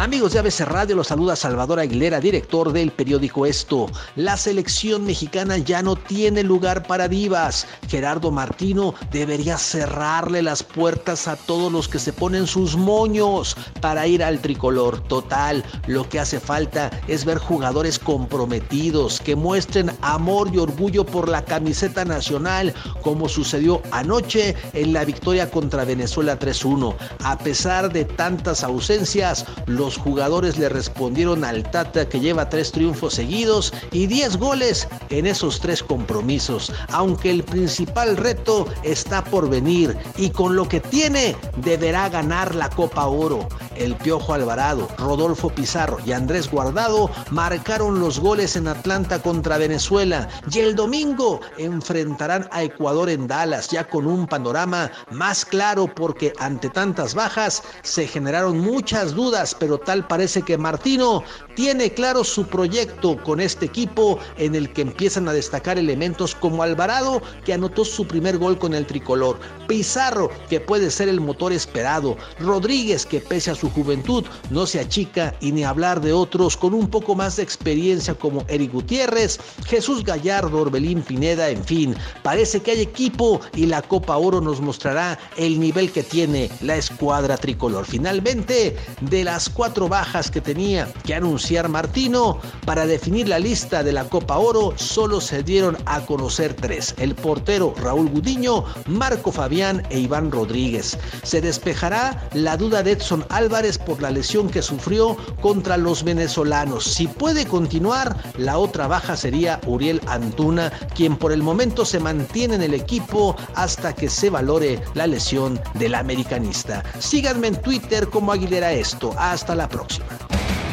Amigos de ABC Radio, los saluda Salvador Aguilera, director del periódico Esto. La selección mexicana ya no tiene lugar para divas. Gerardo Martino debería cerrarle las puertas a todos los que se ponen sus moños para ir al tricolor. Total, lo que hace falta es ver jugadores comprometidos que muestren amor y orgullo por la camiseta nacional, como sucedió anoche en la victoria contra Venezuela 3-1. A pesar de tantas ausencias, los los jugadores le respondieron al Tata que lleva tres triunfos seguidos y diez goles en esos tres compromisos, aunque el principal reto está por venir y con lo que tiene deberá ganar la Copa Oro. El Piojo Alvarado, Rodolfo Pizarro y Andrés Guardado marcaron los goles en Atlanta contra Venezuela y el domingo enfrentarán a Ecuador en Dallas ya con un panorama más claro porque ante tantas bajas se generaron muchas dudas, pero tal parece que Martino tiene claro su proyecto con este equipo en el que empiezan a destacar elementos como Alvarado, que anotó su primer gol con el tricolor, Pizarro, que puede ser el motor esperado, Rodríguez, que pese a su juventud no se achica y ni hablar de otros con un poco más de experiencia como Eric Gutiérrez, Jesús Gallardo, Orbelín Pineda, en fin, parece que hay equipo y la Copa Oro nos mostrará el nivel que tiene la escuadra tricolor. Finalmente, de las cuatro bajas que tenía que anunciar Martino para definir la lista de la Copa Oro, solo se dieron a conocer tres: el portero Raúl Gudiño, Marco Fabián e Iván Rodríguez. Se despejará la duda de Edson Álvarez por la lesión que sufrió contra los venezolanos. Si puede continuar, la otra baja sería Uriel Antuna, quien por el momento se mantiene en el equipo hasta que se valore la lesión del americanista. Síganme en Twitter como Aguilera Esto. Hasta la próxima.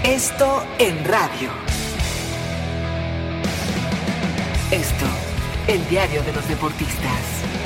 Esto en radio. Esto, el diario de los deportistas.